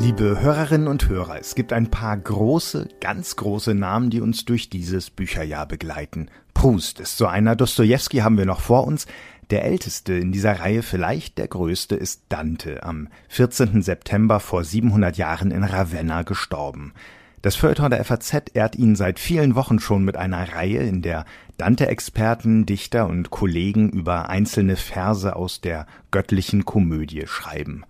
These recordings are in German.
Liebe Hörerinnen und Hörer, es gibt ein paar große, ganz große Namen, die uns durch dieses Bücherjahr begleiten. Proust ist so einer, Dostoevsky haben wir noch vor uns. Der älteste in dieser Reihe, vielleicht der größte, ist Dante, am 14. September vor 700 Jahren in Ravenna gestorben. Das Feuilleton der FAZ ehrt ihn seit vielen Wochen schon mit einer Reihe, in der Dante-Experten, Dichter und Kollegen über einzelne Verse aus der göttlichen Komödie schreiben.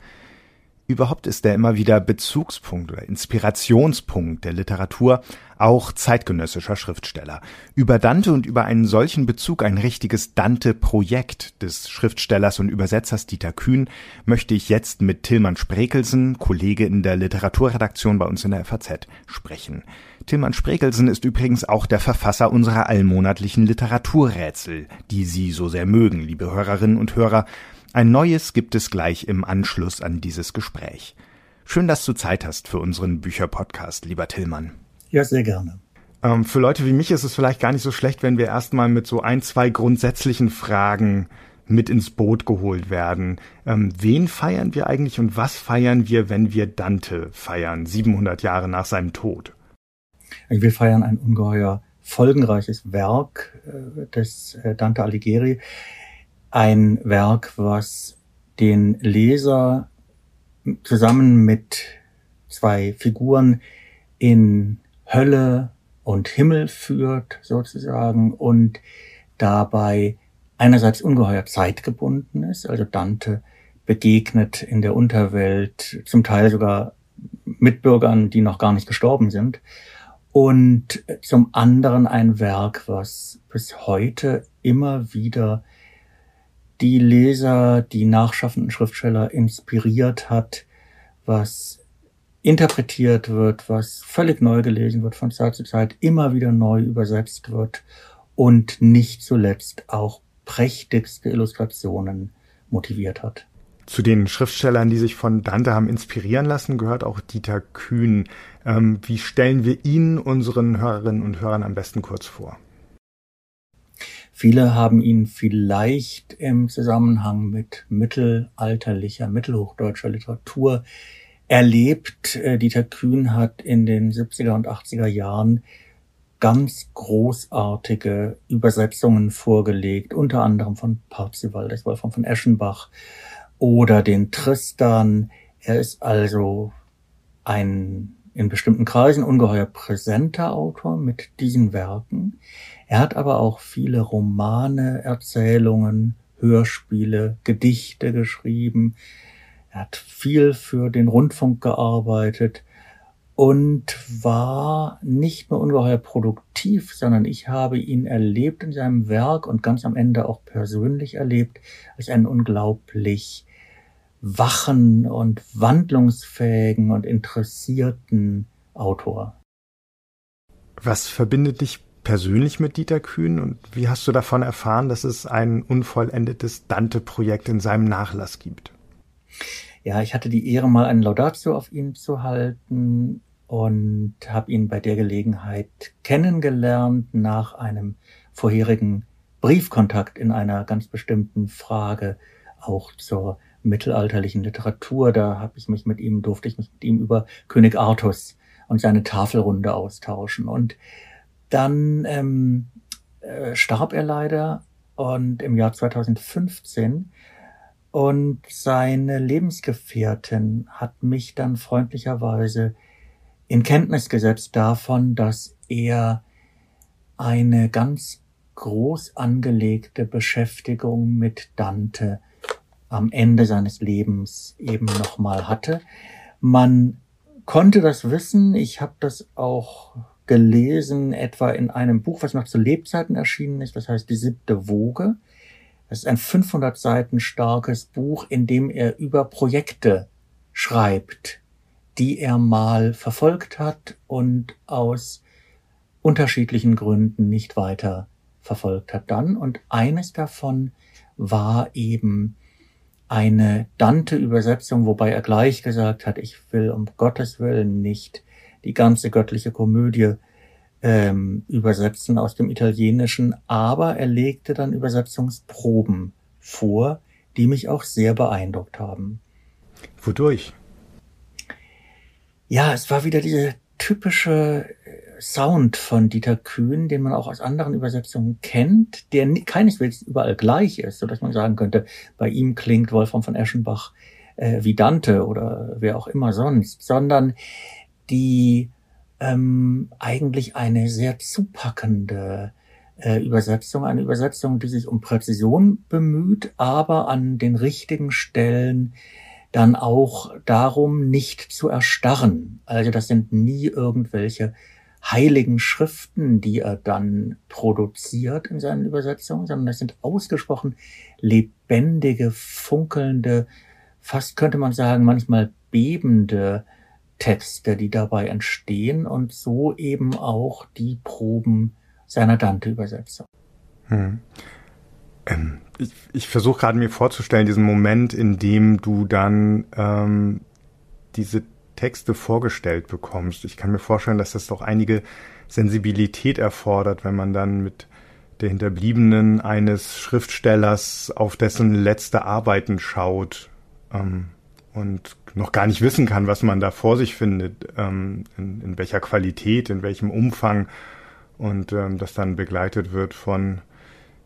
Überhaupt ist er immer wieder Bezugspunkt oder Inspirationspunkt der Literatur, auch zeitgenössischer Schriftsteller. Über Dante und über einen solchen Bezug ein richtiges Dante-Projekt des Schriftstellers und Übersetzers Dieter Kühn möchte ich jetzt mit Tillmann Sprekelsen, Kollege in der Literaturredaktion bei uns in der FAZ, sprechen. Tillmann Sprekelsen ist übrigens auch der Verfasser unserer allmonatlichen Literaturrätsel, die Sie so sehr mögen, liebe Hörerinnen und Hörer. Ein neues gibt es gleich im Anschluss an dieses Gespräch. Schön, dass du Zeit hast für unseren Bücherpodcast, lieber Tillmann. Ja, sehr gerne. Ähm, für Leute wie mich ist es vielleicht gar nicht so schlecht, wenn wir erstmal mit so ein, zwei grundsätzlichen Fragen mit ins Boot geholt werden. Ähm, wen feiern wir eigentlich und was feiern wir, wenn wir Dante feiern, 700 Jahre nach seinem Tod? Wir feiern ein ungeheuer folgenreiches Werk äh, des äh, Dante Alighieri, ein Werk, was den Leser zusammen mit zwei Figuren in Hölle und Himmel führt, sozusagen, und dabei einerseits ungeheuer zeitgebunden ist, also Dante begegnet in der Unterwelt zum Teil sogar Mitbürgern, die noch gar nicht gestorben sind, und zum anderen ein Werk, was bis heute immer wieder die Leser, die nachschaffenden Schriftsteller inspiriert hat, was interpretiert wird, was völlig neu gelesen wird, von Zeit zu Zeit immer wieder neu übersetzt wird und nicht zuletzt auch prächtigste Illustrationen motiviert hat. Zu den Schriftstellern, die sich von Dante haben inspirieren lassen, gehört auch Dieter Kühn. Ähm, wie stellen wir ihn unseren Hörerinnen und Hörern am besten kurz vor? Viele haben ihn vielleicht im Zusammenhang mit mittelalterlicher, mittelhochdeutscher Literatur erlebt. Äh, Dieter Kühn hat in den 70er und 80er Jahren ganz großartige Übersetzungen vorgelegt, unter anderem von Parzival, das Wolfram von Eschenbach oder den Tristan. Er ist also ein in bestimmten Kreisen ungeheuer präsenter Autor mit diesen Werken. Er hat aber auch viele Romane, Erzählungen, Hörspiele, Gedichte geschrieben. Er hat viel für den Rundfunk gearbeitet und war nicht nur ungeheuer produktiv, sondern ich habe ihn erlebt in seinem Werk und ganz am Ende auch persönlich erlebt als einen unglaublich wachen und wandlungsfähigen und interessierten Autor. Was verbindet dich persönlich mit Dieter Kühn und wie hast du davon erfahren, dass es ein unvollendetes Dante-Projekt in seinem Nachlass gibt? Ja, ich hatte die Ehre, mal einen Laudatio auf ihn zu halten und habe ihn bei der Gelegenheit kennengelernt nach einem vorherigen Briefkontakt in einer ganz bestimmten Frage, auch zur mittelalterlichen Literatur. Da habe ich mich mit ihm, durfte ich mich mit ihm über König Artus und seine Tafelrunde austauschen. Und dann ähm, äh, starb er leider und im Jahr 2015 und seine Lebensgefährtin hat mich dann freundlicherweise in Kenntnis gesetzt davon, dass er eine ganz groß angelegte Beschäftigung mit Dante am Ende seines Lebens eben nochmal hatte. Man konnte das wissen, ich habe das auch gelesen, etwa in einem Buch, was noch zu Lebzeiten erschienen ist, das heißt Die siebte Woge. Das ist ein 500 Seiten starkes Buch, in dem er über Projekte schreibt, die er mal verfolgt hat und aus unterschiedlichen Gründen nicht weiter verfolgt hat dann. Und eines davon war eben eine Dante-Übersetzung, wobei er gleich gesagt hat, ich will um Gottes Willen nicht die ganze göttliche Komödie ähm, übersetzen aus dem Italienischen, aber er legte dann Übersetzungsproben vor, die mich auch sehr beeindruckt haben. Wodurch? Ja, es war wieder diese typische äh, Sound von Dieter Kühn, den man auch aus anderen Übersetzungen kennt, der keineswegs überall gleich ist, so dass man sagen könnte, bei ihm klingt Wolfram von Eschenbach äh, wie Dante oder wer auch immer sonst, sondern die ähm, eigentlich eine sehr zupackende äh, Übersetzung, eine Übersetzung, die sich um Präzision bemüht, aber an den richtigen Stellen dann auch darum, nicht zu erstarren. Also das sind nie irgendwelche heiligen Schriften, die er dann produziert in seinen Übersetzungen, sondern das sind ausgesprochen lebendige, funkelnde, fast könnte man sagen, manchmal bebende Texte, die dabei entstehen und so eben auch die Proben seiner Dante-Übersetzung. Hm. Ähm, ich ich versuche gerade mir vorzustellen, diesen Moment, in dem du dann ähm, diese Texte vorgestellt bekommst. Ich kann mir vorstellen, dass das doch einige Sensibilität erfordert, wenn man dann mit der Hinterbliebenen eines Schriftstellers auf dessen letzte Arbeiten schaut ähm, und noch gar nicht wissen kann, was man da vor sich findet, ähm, in, in welcher Qualität, in welchem Umfang und ähm, das dann begleitet wird von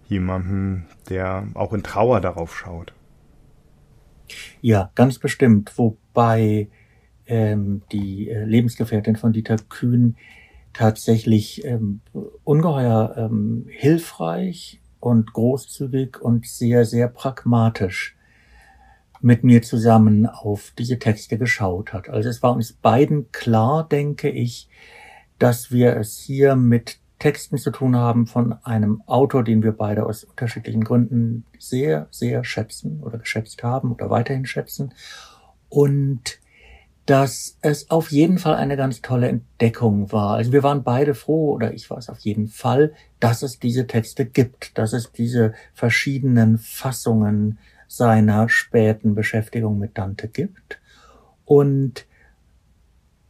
jemandem, der auch in Trauer darauf schaut. Ja, ganz bestimmt. Wobei ähm, die äh, Lebensgefährtin von Dieter Kühn tatsächlich ähm, ungeheuer ähm, hilfreich und großzügig und sehr, sehr pragmatisch mit mir zusammen auf diese Texte geschaut hat. Also es war uns beiden klar, denke ich, dass wir es hier mit Texten zu tun haben von einem Autor, den wir beide aus unterschiedlichen Gründen sehr, sehr schätzen oder geschätzt haben oder weiterhin schätzen. Und dass es auf jeden Fall eine ganz tolle Entdeckung war. Also wir waren beide froh, oder ich war es auf jeden Fall, dass es diese Texte gibt, dass es diese verschiedenen Fassungen seiner späten Beschäftigung mit Dante gibt. Und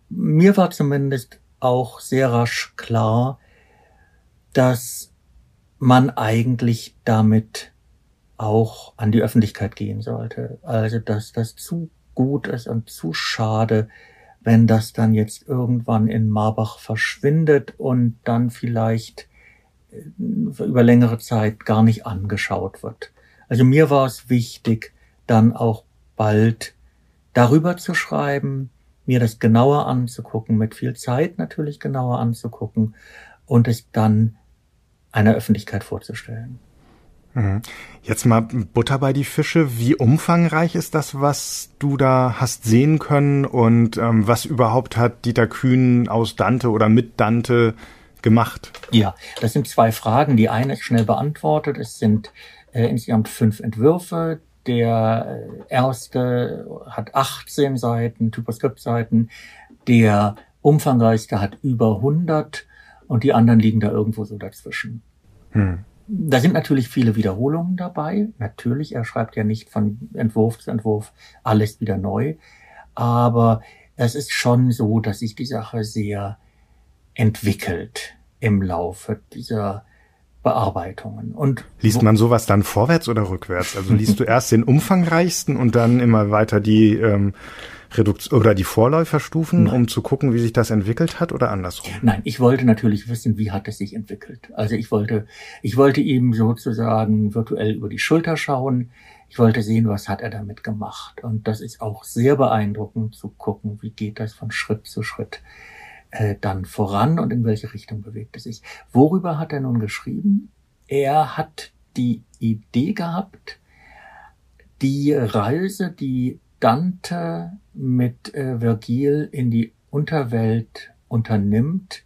mir war zumindest auch sehr rasch klar, dass man eigentlich damit auch an die Öffentlichkeit gehen sollte. Also, dass das zu gut ist und zu schade, wenn das dann jetzt irgendwann in Marbach verschwindet und dann vielleicht äh, über längere Zeit gar nicht angeschaut wird. Also mir war es wichtig, dann auch bald darüber zu schreiben, mir das genauer anzugucken, mit viel Zeit natürlich genauer anzugucken und es dann einer Öffentlichkeit vorzustellen. Mhm. Jetzt mal Butter bei die Fische. Wie umfangreich ist das, was du da hast sehen können und ähm, was überhaupt hat Dieter Kühn aus Dante oder mit Dante gemacht? Ja, das sind zwei Fragen. Die eine ist schnell beantwortet. Es sind äh, insgesamt fünf Entwürfe. Der äh, erste hat 18 Seiten, Typoskriptseiten. Der umfangreichste hat über 100 und die anderen liegen da irgendwo so dazwischen. Hm. Da sind natürlich viele Wiederholungen dabei. Natürlich, er schreibt ja nicht von Entwurf zu Entwurf alles wieder neu. Aber es ist schon so, dass sich die Sache sehr entwickelt im Laufe dieser Bearbeitungen. Und liest man sowas dann vorwärts oder rückwärts? Also liest du erst den umfangreichsten und dann immer weiter die ähm, Reduktion oder die Vorläuferstufen, Nein. um zu gucken, wie sich das entwickelt hat oder andersrum? Nein, ich wollte natürlich wissen, wie hat es sich entwickelt. Also ich wollte, ich wollte ihm sozusagen virtuell über die Schulter schauen. Ich wollte sehen, was hat er damit gemacht. Und das ist auch sehr beeindruckend zu gucken, wie geht das von Schritt zu Schritt äh, dann voran und in welche Richtung bewegt es sich. Worüber hat er nun geschrieben? Er hat die Idee gehabt, die Reise, die Dante mit äh, Vergil in die Unterwelt unternimmt,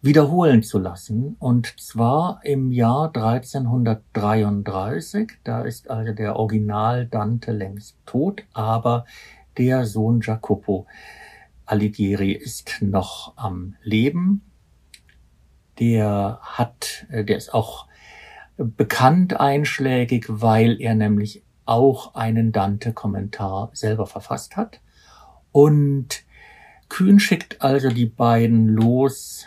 wiederholen zu lassen. Und zwar im Jahr 1333. Da ist also der Original Dante längst tot, aber der Sohn Jacopo Alighieri ist noch am Leben. Der hat, äh, der ist auch bekannt einschlägig, weil er nämlich auch einen Dante-Kommentar selber verfasst hat. Und Kühn schickt also die beiden los,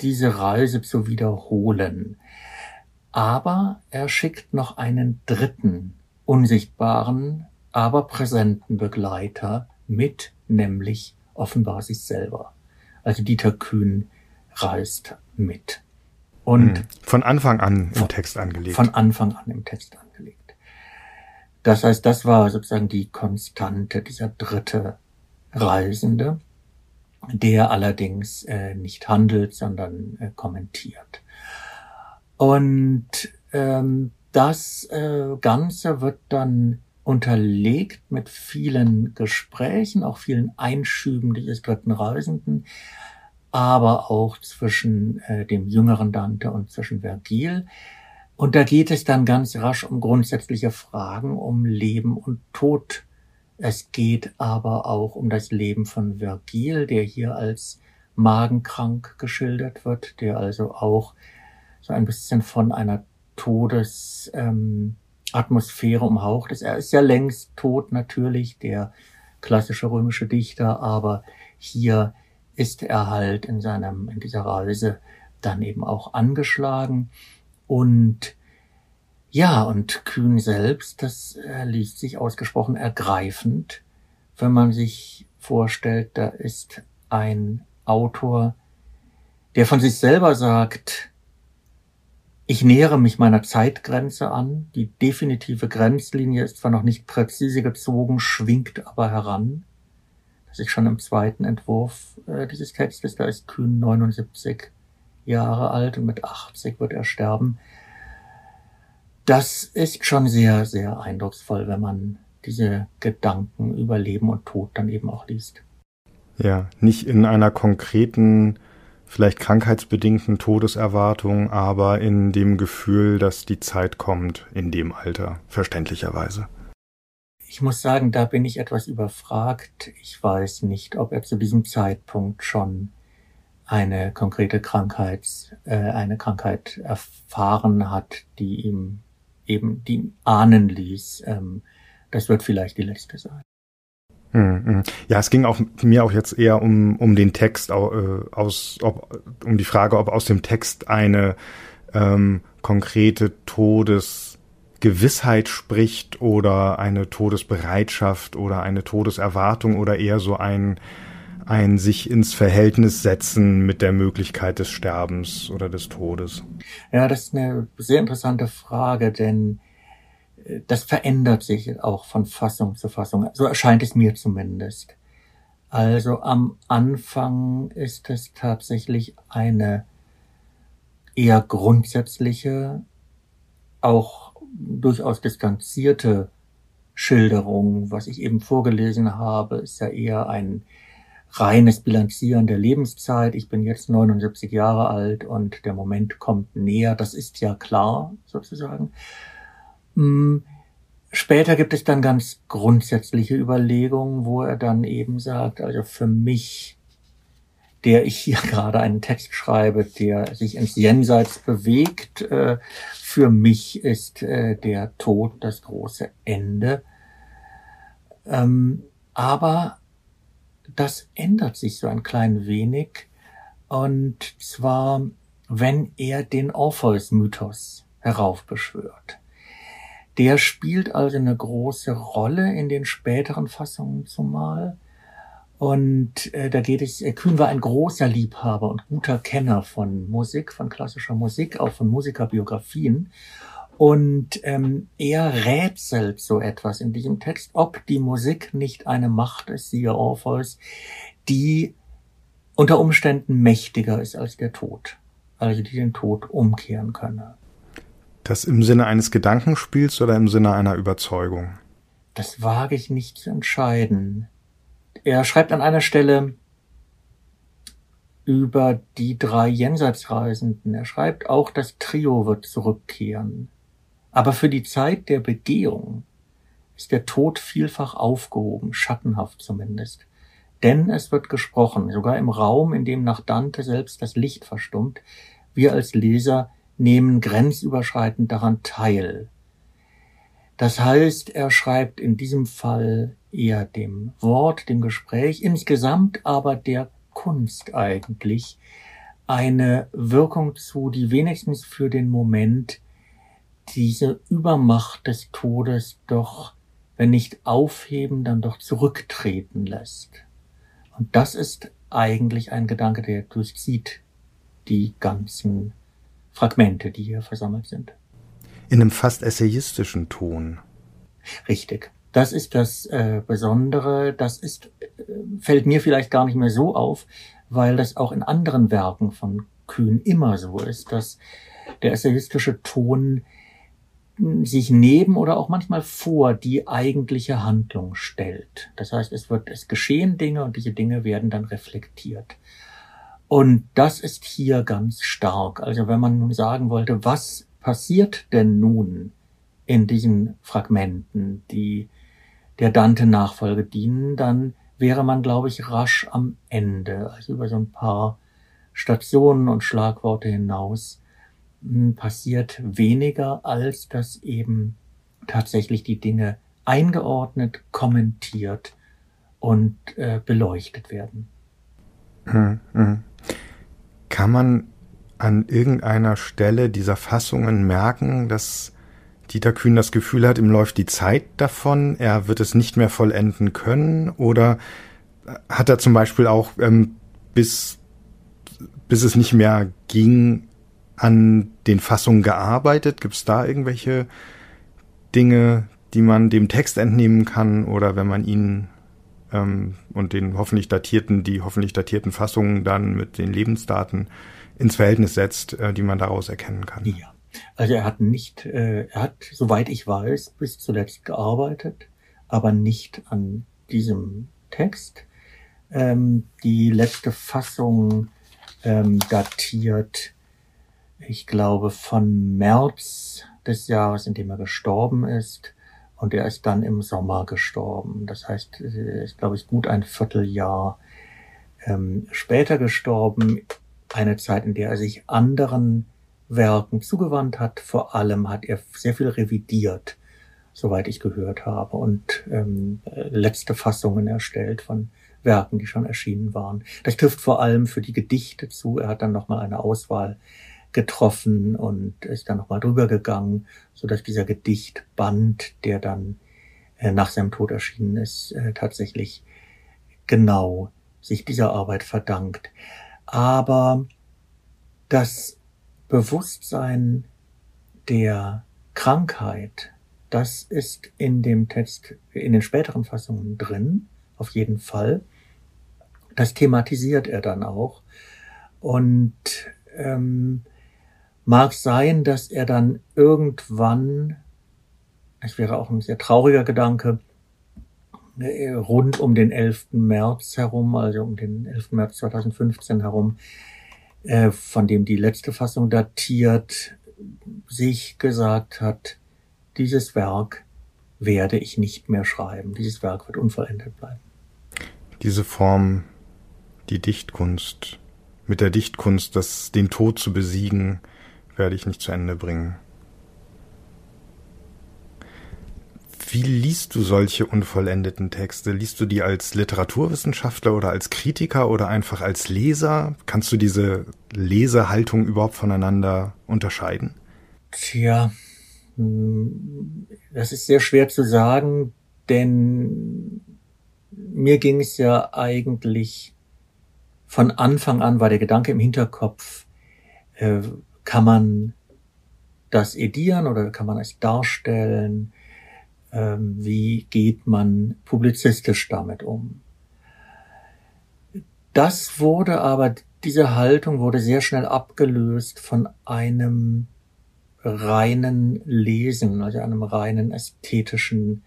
diese Reise zu wiederholen. Aber er schickt noch einen dritten, unsichtbaren, aber präsenten Begleiter mit, nämlich offenbar sich selber. Also Dieter Kühn reist mit. Und hm. von Anfang an im von, Text angelegt. Von Anfang an im Text angelegt. Das heißt, das war sozusagen die Konstante, dieser dritte Reisende, der allerdings äh, nicht handelt, sondern äh, kommentiert. Und ähm, das äh, Ganze wird dann unterlegt mit vielen Gesprächen, auch vielen Einschüben dieses dritten Reisenden, aber auch zwischen äh, dem jüngeren Dante und zwischen Vergil. Und da geht es dann ganz rasch um grundsätzliche Fragen, um Leben und Tod. Es geht aber auch um das Leben von Vergil, der hier als magenkrank geschildert wird, der also auch so ein bisschen von einer Todesatmosphäre ähm, umhaucht ist. Er ist ja längst tot natürlich, der klassische römische Dichter, aber hier ist er halt in seinem, in dieser Reise dann eben auch angeschlagen und ja, und Kühn selbst, das äh, liest sich ausgesprochen ergreifend, wenn man sich vorstellt, da ist ein Autor, der von sich selber sagt, ich nähere mich meiner Zeitgrenze an. Die definitive Grenzlinie ist zwar noch nicht präzise gezogen, schwingt aber heran. Das ist schon im zweiten Entwurf äh, dieses Textes. Da ist Kühn 79 Jahre alt und mit 80 wird er sterben. Das ist schon sehr, sehr eindrucksvoll, wenn man diese Gedanken über Leben und Tod dann eben auch liest. Ja, nicht in einer konkreten vielleicht krankheitsbedingten Todeserwartung, aber in dem Gefühl, dass die Zeit kommt in dem Alter, verständlicherweise. Ich muss sagen, da bin ich etwas überfragt. Ich weiß nicht, ob er zu diesem Zeitpunkt schon eine konkrete Krankheit, äh, eine Krankheit erfahren hat, die ihm eben die ahnen ließ. Ähm, das wird vielleicht die letzte sein. Hm, hm. Ja, es ging auch mir auch jetzt eher um, um den Text, äh, aus, ob, um die Frage, ob aus dem Text eine ähm, konkrete Todesgewissheit spricht oder eine Todesbereitschaft oder eine Todeserwartung oder eher so ein, ein sich ins Verhältnis setzen mit der Möglichkeit des Sterbens oder des Todes. Ja, das ist eine sehr interessante Frage, denn das verändert sich auch von Fassung zu Fassung. So erscheint es mir zumindest. Also am Anfang ist es tatsächlich eine eher grundsätzliche, auch durchaus distanzierte Schilderung. Was ich eben vorgelesen habe, ist ja eher ein reines Bilanzieren der Lebenszeit. Ich bin jetzt 79 Jahre alt und der Moment kommt näher. Das ist ja klar, sozusagen. Hm, später gibt es dann ganz grundsätzliche Überlegungen, wo er dann eben sagt, also für mich, der ich hier gerade einen Text schreibe, der sich ins Jenseits bewegt, äh, für mich ist äh, der Tod das große Ende. Ähm, aber das ändert sich so ein klein wenig. Und zwar, wenn er den Orpheus-Mythos heraufbeschwört. Der spielt also eine große Rolle in den späteren Fassungen zumal. Und äh, da geht es, äh, Kühn war ein großer Liebhaber und guter Kenner von Musik, von klassischer Musik, auch von Musikerbiografien. Und ähm, er rätselt so etwas in diesem Text, ob die Musik nicht eine Macht ist, siehe Orpheus, die unter Umständen mächtiger ist als der Tod, also die den Tod umkehren könne. Das im Sinne eines Gedankenspiels oder im Sinne einer Überzeugung? Das wage ich nicht zu entscheiden. Er schreibt an einer Stelle über die drei Jenseitsreisenden. Er schreibt auch, das Trio wird zurückkehren. Aber für die Zeit der Begehung ist der Tod vielfach aufgehoben, schattenhaft zumindest. Denn es wird gesprochen, sogar im Raum, in dem nach Dante selbst das Licht verstummt, wir als Leser nehmen grenzüberschreitend daran teil. Das heißt, er schreibt in diesem Fall eher dem Wort, dem Gespräch, insgesamt aber der Kunst eigentlich eine Wirkung zu, die wenigstens für den Moment diese Übermacht des Todes doch, wenn nicht aufheben, dann doch zurücktreten lässt. Und das ist eigentlich ein Gedanke, der durchzieht die ganzen Fragmente, die hier versammelt sind. In einem fast essayistischen Ton. Richtig. Das ist das äh, Besondere. Das ist, äh, fällt mir vielleicht gar nicht mehr so auf, weil das auch in anderen Werken von Kühn immer so ist, dass der essayistische Ton sich neben oder auch manchmal vor die eigentliche Handlung stellt. Das heißt, es wird, es geschehen Dinge und diese Dinge werden dann reflektiert. Und das ist hier ganz stark. Also wenn man nun sagen wollte, was passiert denn nun in diesen Fragmenten, die der Dante-Nachfolge dienen, dann wäre man, glaube ich, rasch am Ende, also über so ein paar Stationen und Schlagworte hinaus passiert weniger, als dass eben tatsächlich die Dinge eingeordnet, kommentiert und äh, beleuchtet werden. Hm, hm. Kann man an irgendeiner Stelle dieser Fassungen merken, dass Dieter Kühn das Gefühl hat, ihm läuft die Zeit davon, er wird es nicht mehr vollenden können? Oder hat er zum Beispiel auch ähm, bis, bis es nicht mehr ging, an den Fassungen gearbeitet? Gibt es da irgendwelche Dinge, die man dem Text entnehmen kann oder wenn man ihn ähm, und den hoffentlich datierten, die hoffentlich datierten Fassungen dann mit den Lebensdaten ins Verhältnis setzt, äh, die man daraus erkennen kann? Ja. Also er hat nicht, äh, er hat, soweit ich weiß, bis zuletzt gearbeitet, aber nicht an diesem Text. Ähm, die letzte Fassung ähm, datiert ich glaube, von März des Jahres, in dem er gestorben ist. Und er ist dann im Sommer gestorben. Das heißt, er ist, glaube ich, gut ein Vierteljahr ähm, später gestorben. Eine Zeit, in der er sich anderen Werken zugewandt hat. Vor allem hat er sehr viel revidiert, soweit ich gehört habe, und ähm, letzte Fassungen erstellt von Werken, die schon erschienen waren. Das trifft vor allem für die Gedichte zu. Er hat dann nochmal eine Auswahl getroffen und ist dann nochmal drüber gegangen, so dass dieser Gedichtband, der dann äh, nach seinem Tod erschienen ist, äh, tatsächlich genau sich dieser Arbeit verdankt. Aber das Bewusstsein der Krankheit, das ist in dem Text, in den späteren Fassungen drin, auf jeden Fall. Das thematisiert er dann auch. Und ähm, Mag sein, dass er dann irgendwann, es wäre auch ein sehr trauriger Gedanke, äh, rund um den 11. März herum, also um den 11. März 2015 herum, äh, von dem die letzte Fassung datiert, sich gesagt hat, dieses Werk werde ich nicht mehr schreiben. Dieses Werk wird unvollendet bleiben. Diese Form, die Dichtkunst, mit der Dichtkunst, das, den Tod zu besiegen, werde ich nicht zu Ende bringen. Wie liest du solche unvollendeten Texte? Liest du die als Literaturwissenschaftler oder als Kritiker oder einfach als Leser? Kannst du diese Lesehaltung überhaupt voneinander unterscheiden? Tja, hm, das ist sehr schwer zu sagen, denn mir ging es ja eigentlich von Anfang an, war der Gedanke im Hinterkopf, äh, kann man das edieren oder kann man es darstellen? Ähm, wie geht man publizistisch damit um? Das wurde aber, diese Haltung wurde sehr schnell abgelöst von einem reinen Lesen, also einem reinen ästhetischen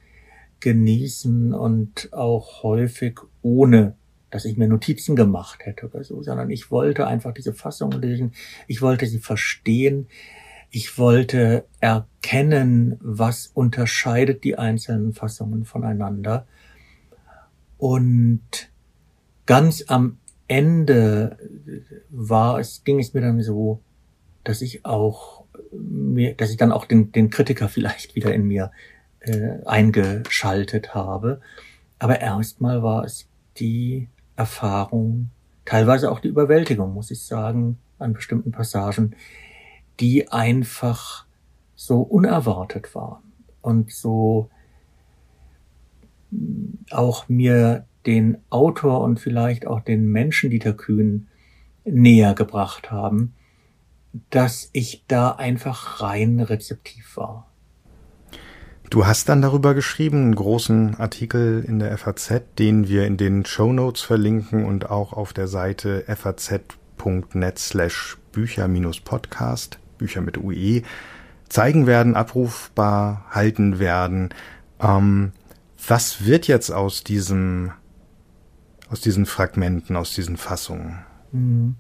Genießen und auch häufig ohne dass ich mir Notizen gemacht hätte oder so, sondern ich wollte einfach diese Fassung lesen. Ich wollte sie verstehen. Ich wollte erkennen, was unterscheidet die einzelnen Fassungen voneinander. Und ganz am Ende war es, ging es mir dann so, dass ich auch mir, dass ich dann auch den, den Kritiker vielleicht wieder in mir äh, eingeschaltet habe. Aber erstmal war es die Erfahrung, teilweise auch die Überwältigung, muss ich sagen, an bestimmten Passagen, die einfach so unerwartet waren und so mm, auch mir den Autor und vielleicht auch den Menschen Dieter Kühn näher gebracht haben, dass ich da einfach rein rezeptiv war. Du hast dann darüber geschrieben, einen großen Artikel in der FAZ, den wir in den Show Notes verlinken und auch auf der Seite faz.net slash Bücher-Podcast, Bücher mit UE, zeigen werden, abrufbar halten werden. Ähm, was wird jetzt aus diesem, aus diesen Fragmenten, aus diesen Fassungen? Hm,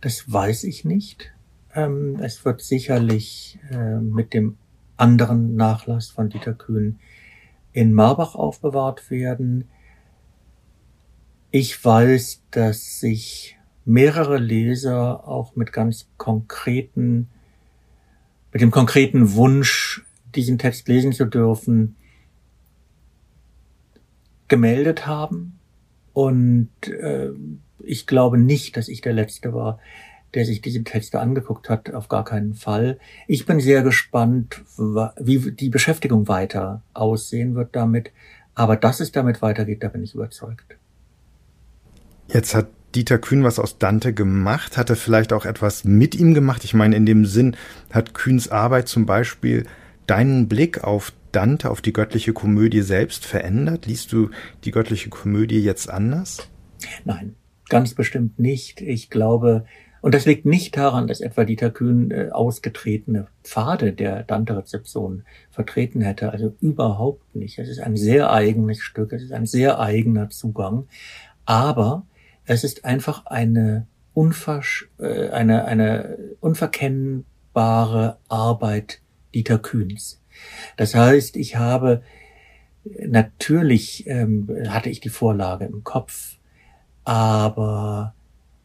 das weiß ich nicht. Ähm, es wird sicherlich äh, mit dem anderen Nachlass von Dieter Kühn in Marbach aufbewahrt werden. Ich weiß, dass sich mehrere Leser auch mit ganz konkreten, mit dem konkreten Wunsch, diesen Text lesen zu dürfen, gemeldet haben. Und äh, ich glaube nicht, dass ich der Letzte war, der sich diese Texte angeguckt hat, auf gar keinen Fall. Ich bin sehr gespannt, wie die Beschäftigung weiter aussehen wird damit. Aber dass es damit weitergeht, da bin ich überzeugt. Jetzt hat Dieter Kühn was aus Dante gemacht, hat er vielleicht auch etwas mit ihm gemacht. Ich meine, in dem Sinn hat Kühns Arbeit zum Beispiel deinen Blick auf Dante, auf die göttliche Komödie selbst verändert? Liest du die göttliche Komödie jetzt anders? Nein, ganz bestimmt nicht. Ich glaube, und das liegt nicht daran, dass etwa Dieter Kühn äh, ausgetretene Pfade der Dante-Rezeption vertreten hätte. Also überhaupt nicht. Es ist ein sehr eigenes Stück, es ist ein sehr eigener Zugang. Aber es ist einfach eine, unversch äh, eine, eine unverkennbare Arbeit Dieter Kühns. Das heißt, ich habe natürlich ähm, hatte ich die Vorlage im Kopf, aber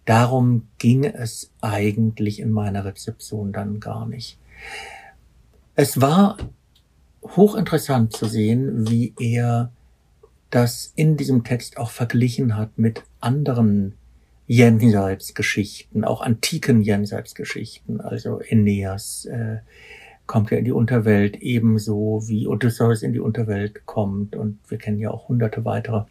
Darum ging es eigentlich in meiner Rezeption dann gar nicht. Es war hochinteressant zu sehen, wie er das in diesem Text auch verglichen hat mit anderen Jenseitsgeschichten, auch antiken Jenseitsgeschichten. Also Aeneas äh, kommt ja in die Unterwelt ebenso wie Odysseus in die Unterwelt kommt und wir kennen ja auch hunderte weitere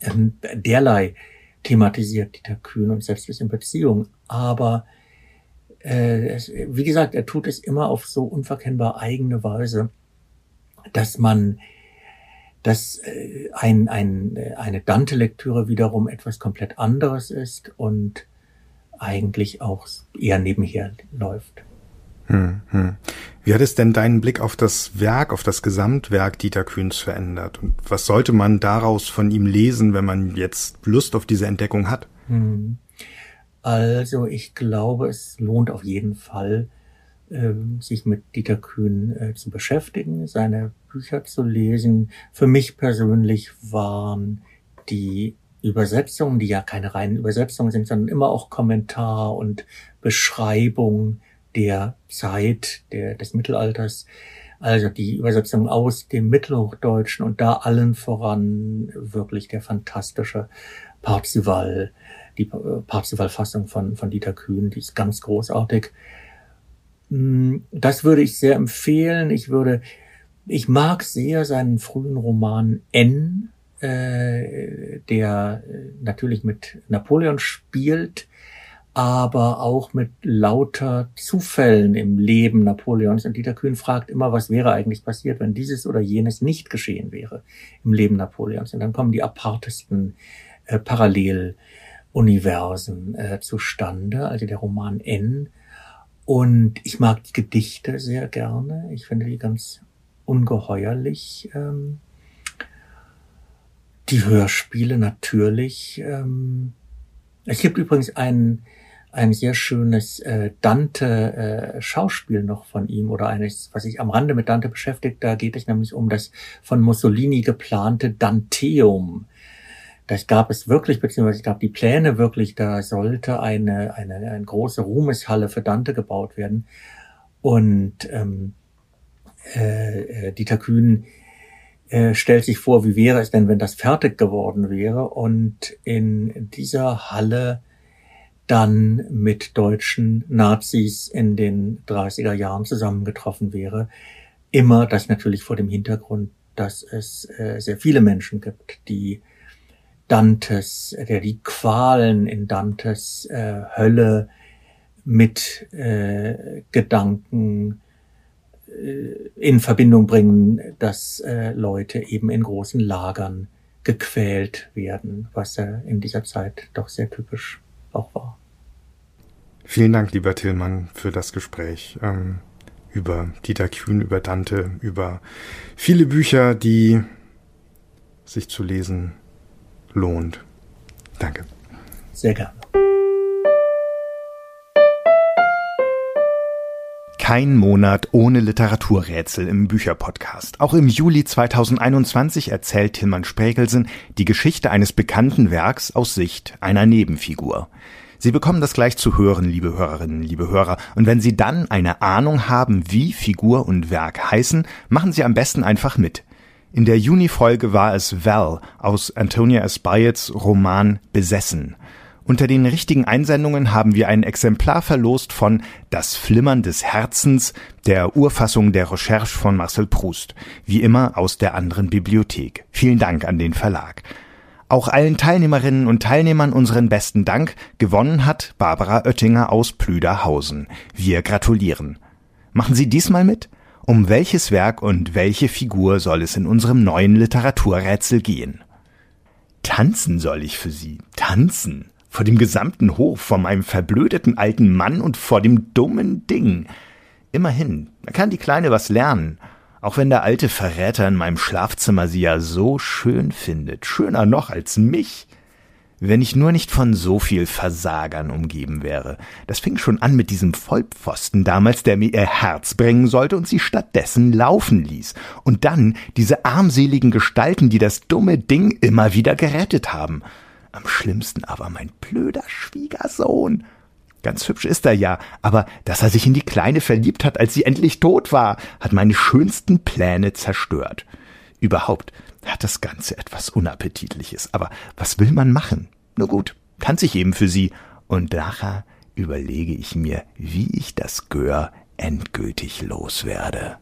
ähm, derlei thematisiert Dieter Kühn und setzt es in Beziehung. Aber äh, es, wie gesagt, er tut es immer auf so unverkennbar eigene Weise, dass man dass äh, ein, ein, eine Dante-Lektüre wiederum etwas komplett anderes ist und eigentlich auch eher nebenher läuft. Hm, hm. Wie hat es denn deinen Blick auf das Werk, auf das Gesamtwerk Dieter Kühns verändert? Und was sollte man daraus von ihm lesen, wenn man jetzt Lust auf diese Entdeckung hat? Hm. Also ich glaube, es lohnt auf jeden Fall, äh, sich mit Dieter Kühn äh, zu beschäftigen, seine Bücher zu lesen. Für mich persönlich waren die Übersetzungen, die ja keine reinen Übersetzungen sind, sondern immer auch Kommentar und Beschreibung der Zeit der, des Mittelalters, also die Übersetzung aus dem Mittelhochdeutschen und da allen voran wirklich der fantastische Parzival, die Parzival-Fassung von, von Dieter Kühn, die ist ganz großartig. Hm, das würde ich sehr empfehlen. Ich würde, ich mag sehr seinen frühen Roman N, äh, der äh, natürlich mit Napoleon spielt, aber auch mit lauter Zufällen im Leben Napoleons. Und Dieter Kühn fragt immer, was wäre eigentlich passiert, wenn dieses oder jenes nicht geschehen wäre im Leben Napoleons. Und dann kommen die apartesten äh, Paralleluniversen äh, zustande, also der Roman N. Und ich mag die Gedichte sehr gerne. Ich finde die ganz ungeheuerlich. Ähm, die Hörspiele natürlich. Ähm, es gibt übrigens einen ein sehr schönes äh, Dante-Schauspiel äh, noch von ihm oder eines, was sich am Rande mit Dante beschäftigt. Da geht es nämlich um das von Mussolini geplante Danteum. Das gab es wirklich, beziehungsweise es gab die Pläne wirklich, da sollte eine, eine, eine große Ruhmeshalle für Dante gebaut werden. Und ähm, äh, äh Dieter Kühn äh, stellt sich vor, wie wäre es denn, wenn das fertig geworden wäre. Und in dieser Halle dann mit deutschen Nazis in den 30er Jahren zusammengetroffen wäre. Immer das natürlich vor dem Hintergrund, dass es äh, sehr viele Menschen gibt, die Dantes, der die Qualen in Dantes äh, Hölle mit äh, Gedanken äh, in Verbindung bringen, dass äh, Leute eben in großen Lagern gequält werden, was ja in dieser Zeit doch sehr typisch auch war. Vielen Dank, lieber Tillmann, für das Gespräch ähm, über Dieter Kühn, über Dante, über viele Bücher, die sich zu lesen lohnt. Danke. Sehr gerne. Kein Monat ohne Literaturrätsel im Bücherpodcast. Auch im Juli 2021 erzählt Tilman Spregelsen die Geschichte eines bekannten Werks aus Sicht einer Nebenfigur. Sie bekommen das gleich zu hören, liebe Hörerinnen, liebe Hörer. Und wenn Sie dann eine Ahnung haben, wie Figur und Werk heißen, machen Sie am besten einfach mit. In der Juni-Folge war es Val aus Antonia Espaiets Roman Besessen. Unter den richtigen Einsendungen haben wir ein Exemplar verlost von Das Flimmern des Herzens, der Urfassung der Recherche von Marcel Proust, wie immer aus der anderen Bibliothek. Vielen Dank an den Verlag. Auch allen Teilnehmerinnen und Teilnehmern unseren besten Dank. Gewonnen hat Barbara Oettinger aus Plüderhausen. Wir gratulieren. Machen Sie diesmal mit? Um welches Werk und welche Figur soll es in unserem neuen Literaturrätsel gehen? Tanzen soll ich für Sie. Tanzen vor dem gesamten Hof, vor meinem verblödeten alten Mann und vor dem dummen Ding. Immerhin, da kann die Kleine was lernen, auch wenn der alte Verräter in meinem Schlafzimmer sie ja so schön findet, schöner noch als mich. Wenn ich nur nicht von so viel Versagern umgeben wäre. Das fing schon an mit diesem Vollpfosten damals, der mir ihr Herz bringen sollte und sie stattdessen laufen ließ. Und dann diese armseligen Gestalten, die das dumme Ding immer wieder gerettet haben. Am schlimmsten aber mein blöder Schwiegersohn. Ganz hübsch ist er ja, aber dass er sich in die Kleine verliebt hat, als sie endlich tot war, hat meine schönsten Pläne zerstört. Überhaupt hat das Ganze etwas Unappetitliches, aber was will man machen? Nur gut, kann sich eben für sie, und nachher überlege ich mir, wie ich das Gör endgültig loswerde.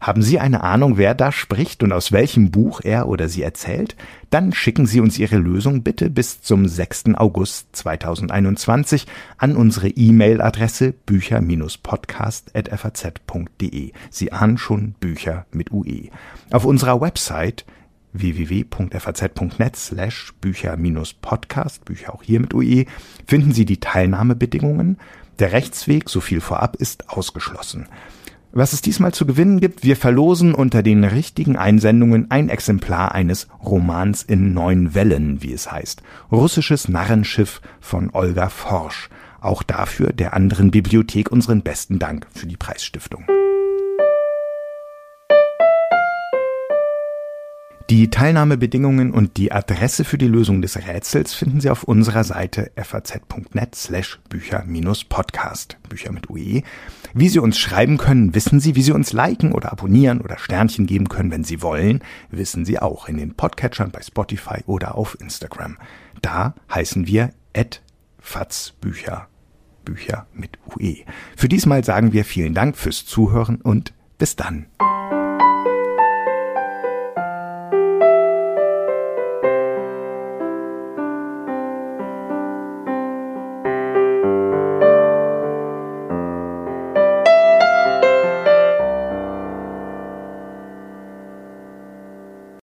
Haben Sie eine Ahnung, wer da spricht und aus welchem Buch er oder sie erzählt? Dann schicken Sie uns Ihre Lösung bitte bis zum 6. August 2021 an unsere E-Mail-Adresse bücher-podcast.faz.de. Sie ahnen schon Bücher mit UE. Auf unserer Website www.faz.net slash Bücher-Podcast, Bücher auch hier mit UE, finden Sie die Teilnahmebedingungen. Der Rechtsweg, so viel vorab, ist ausgeschlossen. Was es diesmal zu gewinnen gibt, wir verlosen unter den richtigen Einsendungen ein Exemplar eines Romans in neun Wellen, wie es heißt. Russisches Narrenschiff von Olga Forsch. Auch dafür der anderen Bibliothek unseren besten Dank für die Preisstiftung. Die Teilnahmebedingungen und die Adresse für die Lösung des Rätsels finden Sie auf unserer Seite faz.net slash Bücher-Podcast, Bücher mit UE. Wie Sie uns schreiben können, wissen Sie, wie Sie uns liken oder abonnieren oder Sternchen geben können, wenn Sie wollen, wissen Sie auch in den Podcatchern bei Spotify oder auf Instagram. Da heißen wir at Bücher, Bücher mit UE. Für diesmal sagen wir vielen Dank fürs Zuhören und bis dann.